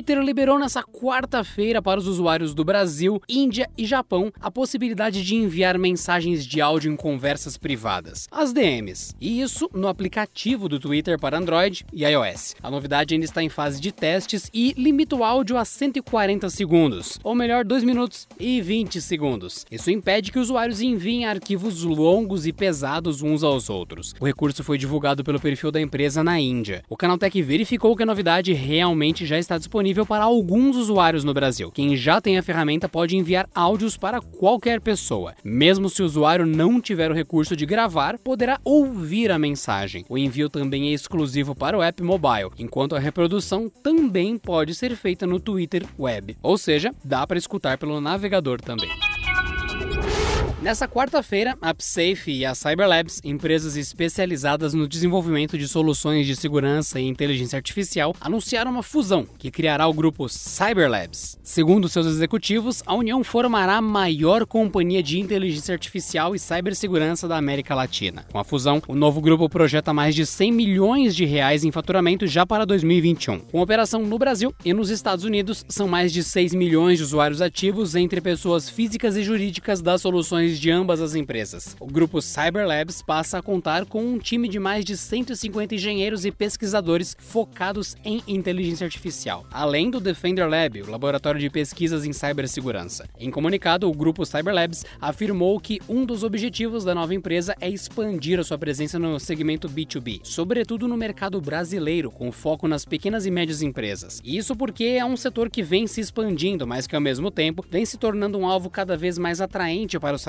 Twitter liberou nessa quarta-feira para os usuários do Brasil, Índia e Japão a possibilidade de enviar mensagens de áudio em conversas privadas, as DMs. E isso no aplicativo do Twitter para Android e iOS. A novidade ainda está em fase de testes e limita o áudio a 140 segundos, ou melhor, 2 minutos e 20 segundos. Isso impede que usuários enviem arquivos longos e pesados uns aos outros. O recurso foi divulgado pelo perfil da empresa na Índia. O Canaltech verificou que a novidade realmente já está disponível disponível para alguns usuários no Brasil. Quem já tem a ferramenta pode enviar áudios para qualquer pessoa. Mesmo se o usuário não tiver o recurso de gravar, poderá ouvir a mensagem. O envio também é exclusivo para o app mobile, enquanto a reprodução também pode ser feita no Twitter Web. Ou seja, dá para escutar pelo navegador também. Nessa quarta-feira, a AppSafe e a Cyberlabs, empresas especializadas no desenvolvimento de soluções de segurança e inteligência artificial, anunciaram uma fusão que criará o grupo Cyberlabs. Segundo seus executivos, a união formará a maior companhia de inteligência artificial e cibersegurança da América Latina. Com a fusão, o novo grupo projeta mais de 100 milhões de reais em faturamento já para 2021. Com operação no Brasil e nos Estados Unidos, são mais de 6 milhões de usuários ativos entre pessoas físicas e jurídicas das soluções de ambas as empresas. O grupo Cyberlabs passa a contar com um time de mais de 150 engenheiros e pesquisadores focados em inteligência artificial, além do Defender Lab, o laboratório de pesquisas em cibersegurança. Em comunicado, o grupo Cyberlabs afirmou que um dos objetivos da nova empresa é expandir a sua presença no segmento B2B, sobretudo no mercado brasileiro, com foco nas pequenas e médias empresas. Isso porque é um setor que vem se expandindo, mas que ao mesmo tempo vem se tornando um alvo cada vez mais atraente para os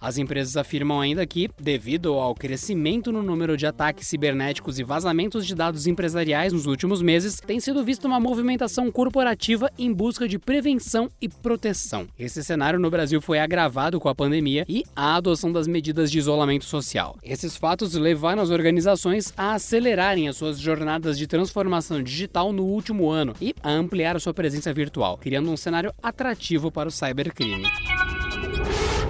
As empresas afirmam ainda que, devido ao crescimento no número de ataques cibernéticos e vazamentos de dados empresariais nos últimos meses, tem sido vista uma movimentação corporativa em busca de prevenção e proteção. Esse cenário no Brasil foi agravado com a pandemia e a adoção das medidas de isolamento social. Esses fatos levaram as organizações a acelerarem as suas jornadas de transformação digital no último ano e a ampliar a sua presença virtual, criando um cenário atrativo para o cybercrime.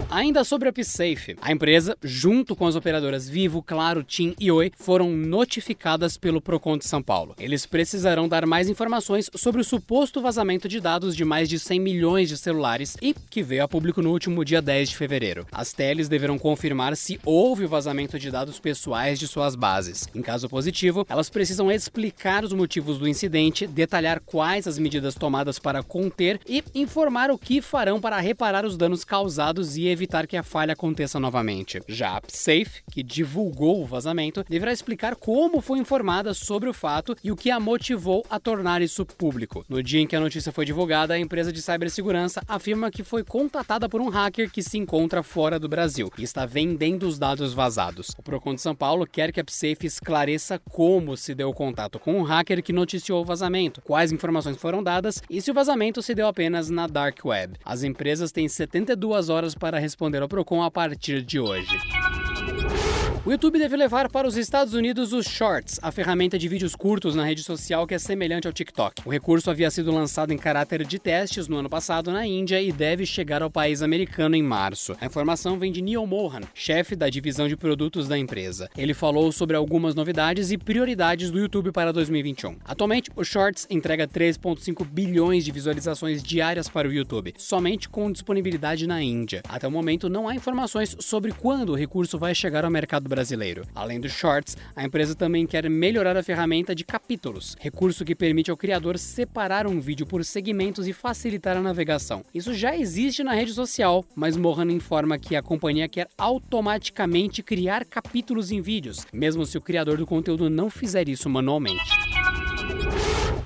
Ainda sobre a PSafe, a empresa, junto com as operadoras Vivo, Claro, TIM e Oi, foram notificadas pelo Procon de São Paulo. Eles precisarão dar mais informações sobre o suposto vazamento de dados de mais de 100 milhões de celulares e que veio a público no último dia 10 de fevereiro. As teles deverão confirmar se houve o vazamento de dados pessoais de suas bases. Em caso positivo, elas precisam explicar os motivos do incidente, detalhar quais as medidas tomadas para conter e informar o que farão para reparar os danos causados e evitar que a falha aconteça novamente. Já a Safe, que divulgou o vazamento, deverá explicar como foi informada sobre o fato e o que a motivou a tornar isso público. No dia em que a notícia foi divulgada, a empresa de cibersegurança afirma que foi contatada por um hacker que se encontra fora do Brasil e está vendendo os dados vazados. O Procon de São Paulo quer que a Safe esclareça como se deu contato com o um hacker que noticiou o vazamento, quais informações foram dadas e se o vazamento se deu apenas na Dark Web. As empresas têm 72 horas para responder ao Procon a partir de hoje. O YouTube deve levar para os Estados Unidos os Shorts, a ferramenta de vídeos curtos na rede social que é semelhante ao TikTok. O recurso havia sido lançado em caráter de testes no ano passado na Índia e deve chegar ao país americano em março. A informação vem de Neil Mohan, chefe da divisão de produtos da empresa. Ele falou sobre algumas novidades e prioridades do YouTube para 2021. Atualmente, o Shorts entrega 3,5 bilhões de visualizações diárias para o YouTube, somente com disponibilidade na Índia. Até o momento, não há informações sobre quando o recurso vai chegar ao mercado brasileiro brasileiro. Além dos shorts, a empresa também quer melhorar a ferramenta de capítulos, recurso que permite ao criador separar um vídeo por segmentos e facilitar a navegação. Isso já existe na rede social, mas Mohan informa que a companhia quer automaticamente criar capítulos em vídeos, mesmo se o criador do conteúdo não fizer isso manualmente.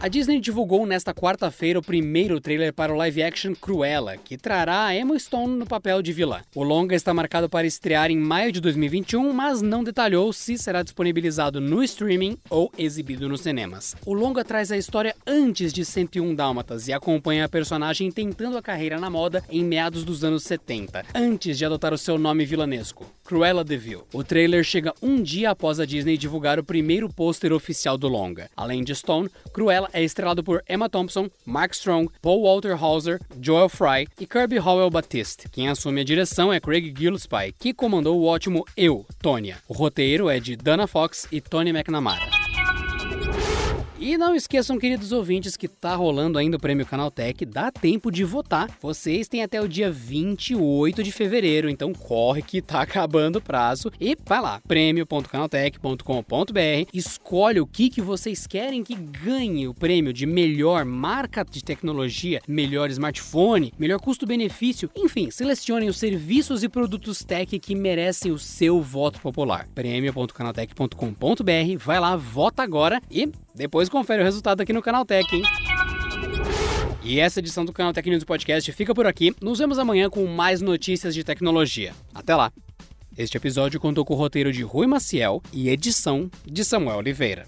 A Disney divulgou nesta quarta-feira o primeiro trailer para o live action Cruella, que trará a Emma Stone no papel de vilã. O longa está marcado para estrear em maio de 2021, mas não detalhou se será disponibilizado no streaming ou exibido nos cinemas. O longa traz a história antes de 101 Dálmatas e acompanha a personagem tentando a carreira na moda em meados dos anos 70, antes de adotar o seu nome vilanesco. Cruella de Vil. O trailer chega um dia após a Disney divulgar o primeiro pôster oficial do longa. Além de Stone, Cruella é estrelado por Emma Thompson, Mark Strong, Paul Walter Hauser, Joel Fry e Kirby Howell Batiste. Quem assume a direção é Craig Gillespie, que comandou o ótimo Eu, Tonya. O roteiro é de Dana Fox e Tony McNamara. E não esqueçam, queridos ouvintes, que tá rolando ainda o Prêmio Canaltech, dá tempo de votar. Vocês têm até o dia 28 de fevereiro, então corre que tá acabando o prazo. E vai lá, prêmio.canaltech.com.br, escolhe o que, que vocês querem que ganhe o prêmio de melhor marca de tecnologia, melhor smartphone, melhor custo-benefício, enfim, selecionem os serviços e produtos tech que merecem o seu voto popular. prêmio.canaltech.com.br, vai lá, vota agora e depois confere o resultado aqui no Canal Tech, hein? E essa edição do Canal Tech News Podcast fica por aqui. Nos vemos amanhã com mais notícias de tecnologia. Até lá! Este episódio contou com o roteiro de Rui Maciel e edição de Samuel Oliveira.